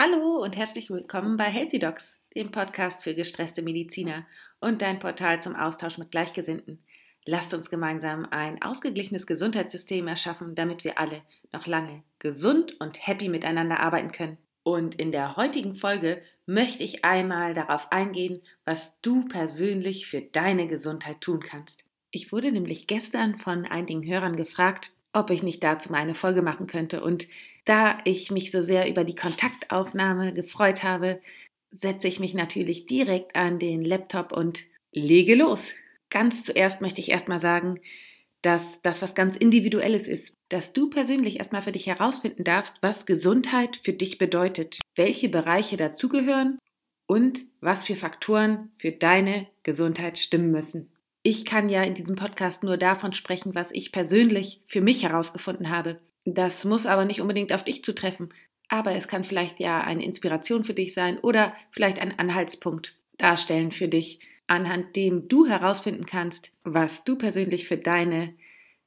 Hallo und herzlich willkommen bei Healthy Docs, dem Podcast für gestresste Mediziner und dein Portal zum Austausch mit Gleichgesinnten. Lasst uns gemeinsam ein ausgeglichenes Gesundheitssystem erschaffen, damit wir alle noch lange gesund und happy miteinander arbeiten können. Und in der heutigen Folge möchte ich einmal darauf eingehen, was du persönlich für deine Gesundheit tun kannst. Ich wurde nämlich gestern von einigen Hörern gefragt, ob ich nicht dazu mal eine Folge machen könnte. Und da ich mich so sehr über die Kontaktaufnahme gefreut habe, setze ich mich natürlich direkt an den Laptop und lege los. Ganz zuerst möchte ich erstmal sagen, dass das was ganz Individuelles ist, dass du persönlich erstmal für dich herausfinden darfst, was Gesundheit für dich bedeutet, welche Bereiche dazugehören und was für Faktoren für deine Gesundheit stimmen müssen. Ich kann ja in diesem Podcast nur davon sprechen, was ich persönlich für mich herausgefunden habe. Das muss aber nicht unbedingt auf dich zutreffen, aber es kann vielleicht ja eine Inspiration für dich sein oder vielleicht ein Anhaltspunkt darstellen für dich, anhand dem du herausfinden kannst, was du persönlich für deine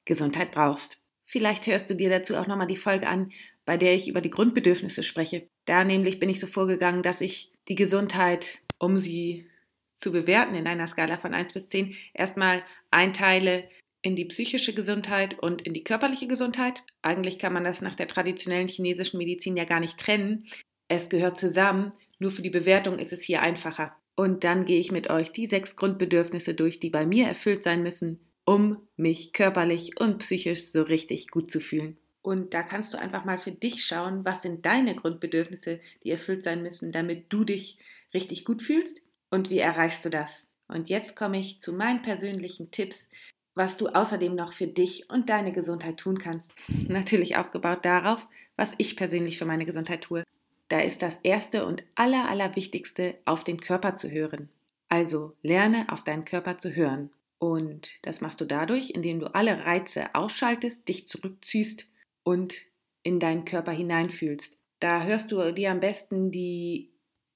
Gesundheit brauchst. Vielleicht hörst du dir dazu auch nochmal die Folge an, bei der ich über die Grundbedürfnisse spreche. Da nämlich bin ich so vorgegangen, dass ich die Gesundheit, um sie zu bewerten in einer Skala von 1 bis 10 erstmal einteile in die psychische Gesundheit und in die körperliche Gesundheit. Eigentlich kann man das nach der traditionellen chinesischen Medizin ja gar nicht trennen. Es gehört zusammen, nur für die Bewertung ist es hier einfacher. Und dann gehe ich mit euch die sechs Grundbedürfnisse durch, die bei mir erfüllt sein müssen, um mich körperlich und psychisch so richtig gut zu fühlen. Und da kannst du einfach mal für dich schauen, was sind deine Grundbedürfnisse, die erfüllt sein müssen, damit du dich richtig gut fühlst und wie erreichst du das? Und jetzt komme ich zu meinen persönlichen Tipps, was du außerdem noch für dich und deine Gesundheit tun kannst. Natürlich aufgebaut darauf, was ich persönlich für meine Gesundheit tue. Da ist das Erste und aller, allerwichtigste, auf den Körper zu hören. Also lerne auf deinen Körper zu hören. Und das machst du dadurch, indem du alle Reize ausschaltest, dich zurückziehst und in deinen Körper hineinfühlst. Da hörst du dir am besten die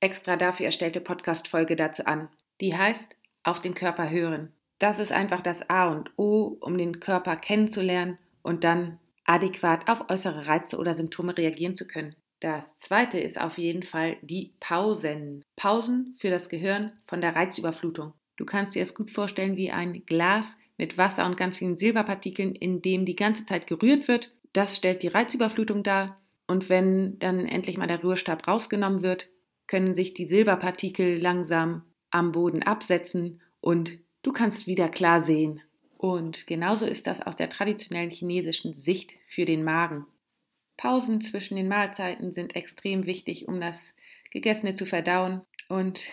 extra dafür erstellte Podcast-Folge dazu an. Die heißt Auf den Körper hören. Das ist einfach das A und O, um den Körper kennenzulernen und dann adäquat auf äußere Reize oder Symptome reagieren zu können. Das zweite ist auf jeden Fall die Pausen. Pausen für das Gehirn von der Reizüberflutung. Du kannst dir es gut vorstellen wie ein Glas mit Wasser und ganz vielen Silberpartikeln, in dem die ganze Zeit gerührt wird. Das stellt die Reizüberflutung dar. Und wenn dann endlich mal der Rührstab rausgenommen wird, können sich die Silberpartikel langsam am Boden absetzen und du kannst wieder klar sehen. Und genauso ist das aus der traditionellen chinesischen Sicht für den Magen. Pausen zwischen den Mahlzeiten sind extrem wichtig, um das Gegessene zu verdauen und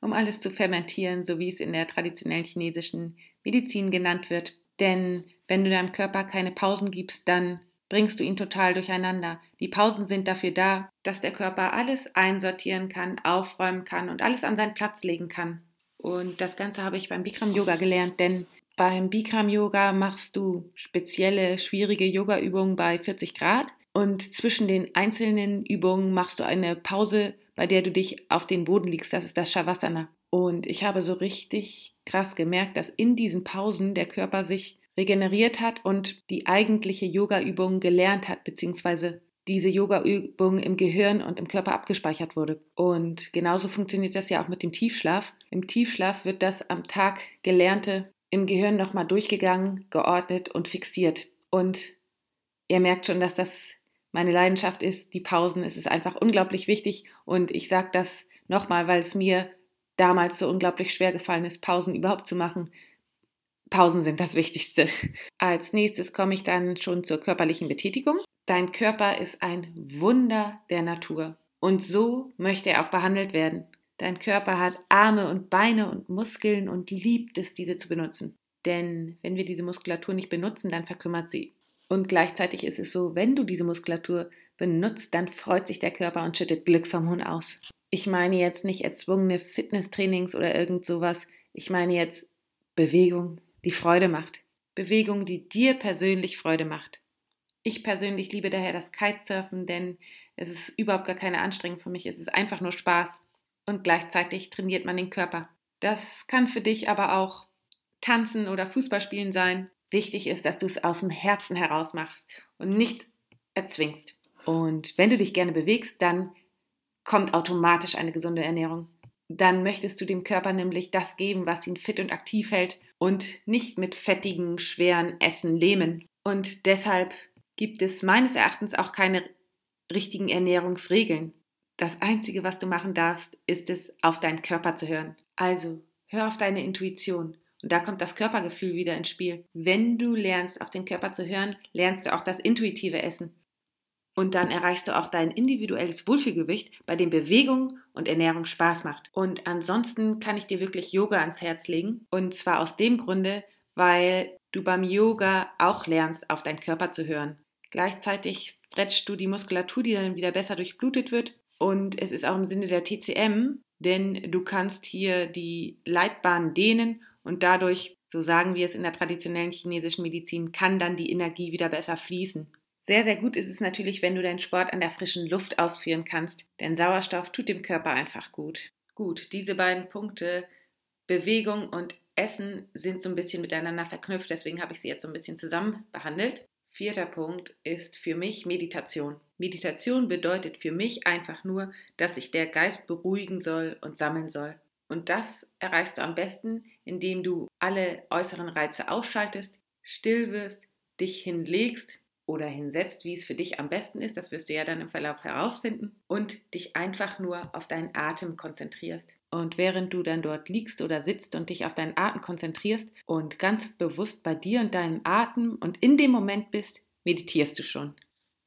um alles zu fermentieren, so wie es in der traditionellen chinesischen Medizin genannt wird. Denn wenn du deinem Körper keine Pausen gibst, dann bringst du ihn total durcheinander. Die Pausen sind dafür da, dass der Körper alles einsortieren kann, aufräumen kann und alles an seinen Platz legen kann. Und das Ganze habe ich beim Bikram Yoga gelernt, denn beim Bikram Yoga machst du spezielle, schwierige Yoga-Übungen bei 40 Grad und zwischen den einzelnen Übungen machst du eine Pause, bei der du dich auf den Boden legst. Das ist das Shavasana. Und ich habe so richtig krass gemerkt, dass in diesen Pausen der Körper sich regeneriert hat und die eigentliche Yoga-Übung gelernt hat, beziehungsweise diese Yoga-Übung im Gehirn und im Körper abgespeichert wurde. Und genauso funktioniert das ja auch mit dem Tiefschlaf. Im Tiefschlaf wird das am Tag Gelernte im Gehirn nochmal durchgegangen, geordnet und fixiert. Und ihr merkt schon, dass das meine Leidenschaft ist, die Pausen. Es ist einfach unglaublich wichtig. Und ich sage das nochmal, weil es mir damals so unglaublich schwer gefallen ist, Pausen überhaupt zu machen. Pausen sind das Wichtigste. Als nächstes komme ich dann schon zur körperlichen Betätigung. Dein Körper ist ein Wunder der Natur und so möchte er auch behandelt werden. Dein Körper hat Arme und Beine und Muskeln und liebt es, diese zu benutzen. Denn wenn wir diese Muskulatur nicht benutzen, dann verkümmert sie. Und gleichzeitig ist es so, wenn du diese Muskulatur benutzt, dann freut sich der Körper und schüttet Glückshormon aus. Ich meine jetzt nicht erzwungene Fitnesstrainings oder irgend sowas. Ich meine jetzt Bewegung, die Freude macht. Bewegung, die dir persönlich Freude macht. Ich persönlich liebe daher das Kitesurfen, denn es ist überhaupt gar keine Anstrengung für mich. Es ist einfach nur Spaß. Und gleichzeitig trainiert man den Körper. Das kann für dich aber auch Tanzen oder Fußballspielen sein. Wichtig ist, dass du es aus dem Herzen heraus machst und nichts erzwingst. Und wenn du dich gerne bewegst, dann kommt automatisch eine gesunde Ernährung. Dann möchtest du dem Körper nämlich das geben, was ihn fit und aktiv hält und nicht mit fettigen, schweren Essen lähmen. Und deshalb gibt es meines Erachtens auch keine richtigen Ernährungsregeln. Das Einzige, was du machen darfst, ist es, auf deinen Körper zu hören. Also, hör auf deine Intuition. Und da kommt das Körpergefühl wieder ins Spiel. Wenn du lernst, auf den Körper zu hören, lernst du auch das intuitive Essen. Und dann erreichst du auch dein individuelles Wohlfühlgewicht, bei dem Bewegung und Ernährung Spaß macht. Und ansonsten kann ich dir wirklich Yoga ans Herz legen. Und zwar aus dem Grunde, weil du beim Yoga auch lernst, auf deinen Körper zu hören. Gleichzeitig stretchst du die Muskulatur, die dann wieder besser durchblutet wird. Und es ist auch im Sinne der TCM, denn du kannst hier die Leitbahn dehnen und dadurch, so sagen wir es in der traditionellen chinesischen Medizin, kann dann die Energie wieder besser fließen. Sehr, sehr gut ist es natürlich, wenn du deinen Sport an der frischen Luft ausführen kannst, denn Sauerstoff tut dem Körper einfach gut. Gut, diese beiden Punkte, Bewegung und Essen, sind so ein bisschen miteinander verknüpft, deswegen habe ich sie jetzt so ein bisschen zusammen behandelt. Vierter Punkt ist für mich Meditation. Meditation bedeutet für mich einfach nur, dass sich der Geist beruhigen soll und sammeln soll. Und das erreichst du am besten, indem du alle äußeren Reize ausschaltest, still wirst, dich hinlegst oder hinsetzt, wie es für dich am besten ist, das wirst du ja dann im Verlauf herausfinden, und dich einfach nur auf deinen Atem konzentrierst. Und während du dann dort liegst oder sitzt und dich auf deinen Atem konzentrierst und ganz bewusst bei dir und deinem Atem und in dem Moment bist, meditierst du schon.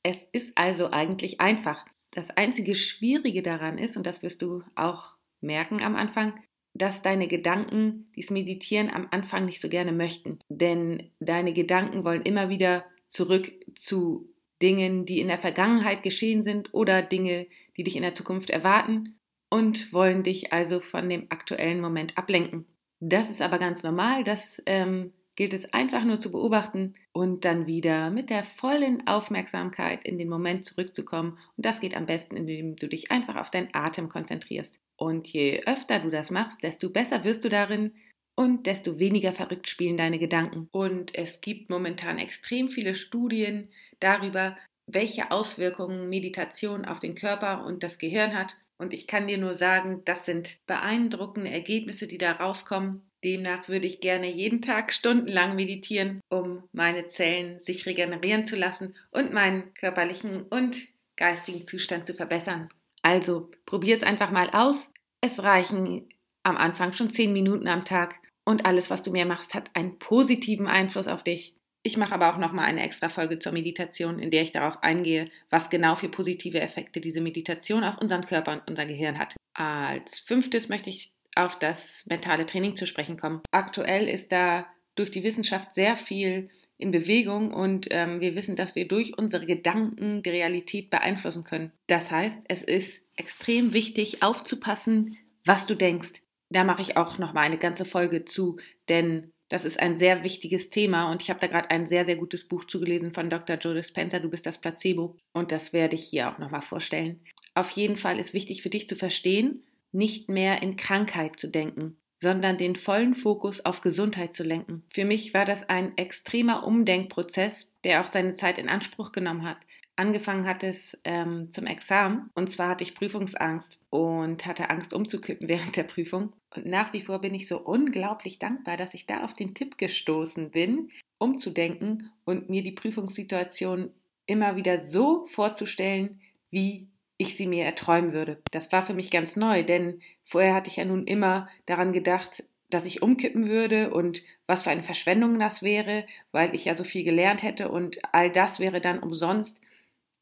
Es ist also eigentlich einfach. Das einzige Schwierige daran ist, und das wirst du auch merken am Anfang, dass deine Gedanken dies Meditieren am Anfang nicht so gerne möchten. Denn deine Gedanken wollen immer wieder zurück zu Dingen, die in der Vergangenheit geschehen sind oder Dinge, die dich in der Zukunft erwarten und wollen dich also von dem aktuellen Moment ablenken. Das ist aber ganz normal, das ähm, gilt es einfach nur zu beobachten und dann wieder mit der vollen Aufmerksamkeit in den Moment zurückzukommen. Und das geht am besten, indem du dich einfach auf deinen Atem konzentrierst. Und je öfter du das machst, desto besser wirst du darin und desto weniger verrückt spielen deine Gedanken. Und es gibt momentan extrem viele Studien darüber, welche Auswirkungen Meditation auf den Körper und das Gehirn hat. Und ich kann dir nur sagen, das sind beeindruckende Ergebnisse, die da rauskommen. Demnach würde ich gerne jeden Tag stundenlang meditieren, um meine Zellen sich regenerieren zu lassen und meinen körperlichen und geistigen Zustand zu verbessern. Also probier es einfach mal aus. Es reichen am Anfang schon zehn Minuten am Tag und alles, was du mehr machst, hat einen positiven Einfluss auf dich. Ich mache aber auch nochmal eine extra Folge zur Meditation, in der ich darauf eingehe, was genau für positive Effekte diese Meditation auf unseren Körper und unser Gehirn hat. Als fünftes möchte ich auf das mentale Training zu sprechen kommen. Aktuell ist da durch die Wissenschaft sehr viel in Bewegung und ähm, wir wissen, dass wir durch unsere Gedanken die Realität beeinflussen können. Das heißt, es ist extrem wichtig aufzupassen, was du denkst. Da mache ich auch noch mal eine ganze Folge zu, denn das ist ein sehr wichtiges Thema und ich habe da gerade ein sehr, sehr gutes Buch zugelesen von Dr. Joe Dispenza, Du bist das Placebo. Und das werde ich hier auch nochmal vorstellen. Auf jeden Fall ist wichtig für dich zu verstehen, nicht mehr in Krankheit zu denken, sondern den vollen Fokus auf Gesundheit zu lenken. Für mich war das ein extremer Umdenkprozess, der auch seine Zeit in Anspruch genommen hat. Angefangen hat es ähm, zum Examen und zwar hatte ich Prüfungsangst und hatte Angst umzukippen während der Prüfung. Und nach wie vor bin ich so unglaublich dankbar, dass ich da auf den Tipp gestoßen bin, umzudenken und mir die Prüfungssituation immer wieder so vorzustellen, wie ich sie mir erträumen würde. Das war für mich ganz neu, denn vorher hatte ich ja nun immer daran gedacht, dass ich umkippen würde und was für eine Verschwendung das wäre, weil ich ja so viel gelernt hätte und all das wäre dann umsonst,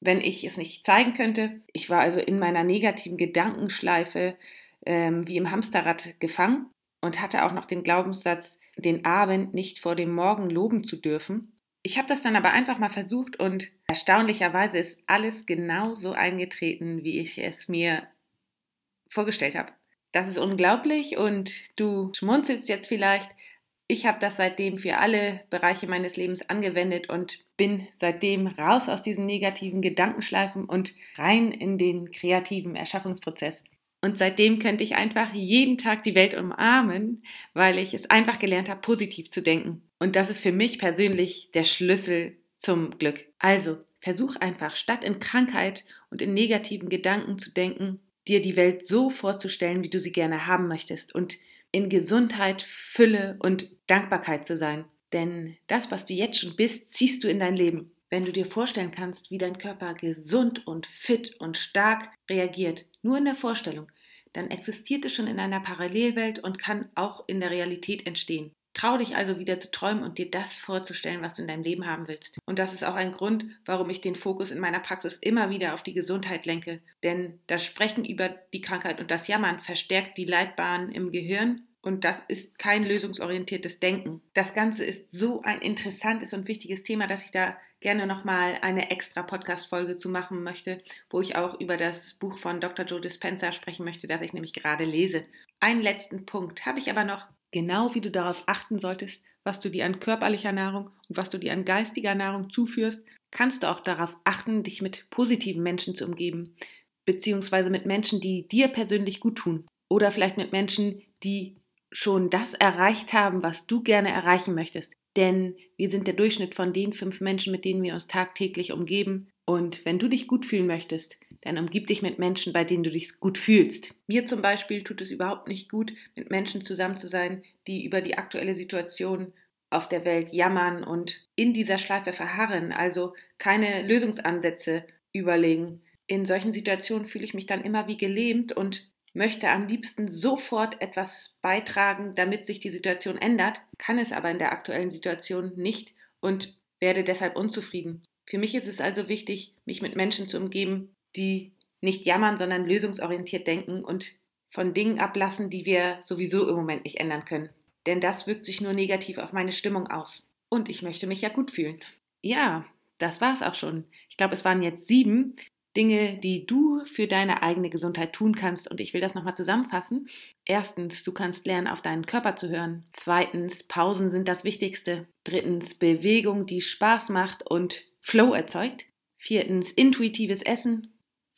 wenn ich es nicht zeigen könnte. Ich war also in meiner negativen Gedankenschleife ähm, wie im Hamsterrad gefangen und hatte auch noch den Glaubenssatz, den Abend nicht vor dem Morgen loben zu dürfen. Ich habe das dann aber einfach mal versucht und erstaunlicherweise ist alles genau so eingetreten, wie ich es mir vorgestellt habe. Das ist unglaublich und du schmunzelst jetzt vielleicht. Ich habe das seitdem für alle Bereiche meines Lebens angewendet und bin seitdem raus aus diesen negativen Gedankenschleifen und rein in den kreativen Erschaffungsprozess. Und seitdem könnte ich einfach jeden Tag die Welt umarmen, weil ich es einfach gelernt habe, positiv zu denken. Und das ist für mich persönlich der Schlüssel zum Glück. Also versuch einfach, statt in Krankheit und in negativen Gedanken zu denken, dir die Welt so vorzustellen, wie du sie gerne haben möchtest und in Gesundheit, Fülle und Dankbarkeit zu sein. Denn das, was du jetzt schon bist, ziehst du in dein Leben. Wenn du dir vorstellen kannst, wie dein Körper gesund und fit und stark reagiert, nur in der Vorstellung, dann existiert es schon in einer Parallelwelt und kann auch in der Realität entstehen. Trau dich also wieder zu träumen und dir das vorzustellen, was du in deinem Leben haben willst. Und das ist auch ein Grund, warum ich den Fokus in meiner Praxis immer wieder auf die Gesundheit lenke. Denn das Sprechen über die Krankheit und das Jammern verstärkt die Leitbahnen im Gehirn und das ist kein lösungsorientiertes Denken. Das Ganze ist so ein interessantes und wichtiges Thema, dass ich da gerne nochmal eine extra Podcast-Folge zu machen möchte, wo ich auch über das Buch von Dr. Joe Dispenza sprechen möchte, das ich nämlich gerade lese. Einen letzten Punkt habe ich aber noch, genau wie du darauf achten solltest, was du dir an körperlicher Nahrung und was du dir an geistiger Nahrung zuführst, kannst du auch darauf achten, dich mit positiven Menschen zu umgeben, beziehungsweise mit Menschen, die dir persönlich gut tun. Oder vielleicht mit Menschen, die schon das erreicht haben, was du gerne erreichen möchtest. Denn wir sind der Durchschnitt von den fünf Menschen, mit denen wir uns tagtäglich umgeben. Und wenn du dich gut fühlen möchtest, dann umgib dich mit Menschen, bei denen du dich gut fühlst. Mir zum Beispiel tut es überhaupt nicht gut, mit Menschen zusammen zu sein, die über die aktuelle Situation auf der Welt jammern und in dieser Schleife verharren, also keine Lösungsansätze überlegen. In solchen Situationen fühle ich mich dann immer wie gelähmt und möchte am liebsten sofort etwas beitragen, damit sich die Situation ändert, kann es aber in der aktuellen Situation nicht und werde deshalb unzufrieden. Für mich ist es also wichtig, mich mit Menschen zu umgeben, die nicht jammern, sondern lösungsorientiert denken und von Dingen ablassen, die wir sowieso im Moment nicht ändern können. Denn das wirkt sich nur negativ auf meine Stimmung aus. Und ich möchte mich ja gut fühlen. Ja, das war's auch schon. Ich glaube, es waren jetzt sieben. Dinge, die du für deine eigene Gesundheit tun kannst. Und ich will das nochmal zusammenfassen. Erstens, du kannst lernen, auf deinen Körper zu hören. Zweitens, Pausen sind das Wichtigste. Drittens, Bewegung, die Spaß macht und Flow erzeugt. Viertens, intuitives Essen.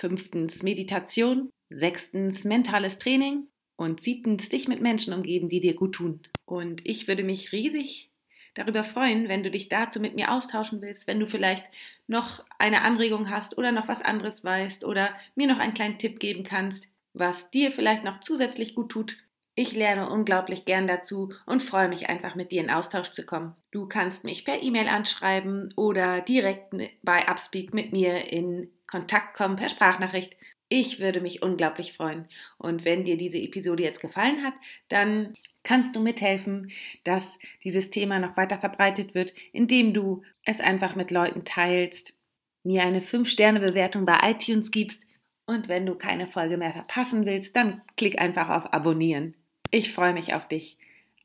Fünftens, Meditation. Sechstens, mentales Training. Und siebtens, dich mit Menschen umgeben, die dir gut tun. Und ich würde mich riesig darüber freuen, wenn du dich dazu mit mir austauschen willst, wenn du vielleicht noch eine Anregung hast oder noch was anderes weißt oder mir noch einen kleinen Tipp geben kannst, was dir vielleicht noch zusätzlich gut tut. Ich lerne unglaublich gern dazu und freue mich einfach mit dir in Austausch zu kommen. Du kannst mich per E-Mail anschreiben oder direkt bei Upspeak mit mir in Kontakt kommen per Sprachnachricht. Ich würde mich unglaublich freuen. Und wenn dir diese Episode jetzt gefallen hat, dann kannst du mithelfen, dass dieses Thema noch weiter verbreitet wird, indem du es einfach mit Leuten teilst, mir eine 5-Sterne-Bewertung bei iTunes gibst und wenn du keine Folge mehr verpassen willst, dann klick einfach auf Abonnieren. Ich freue mich auf dich.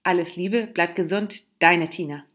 Alles Liebe, bleib gesund, deine Tina.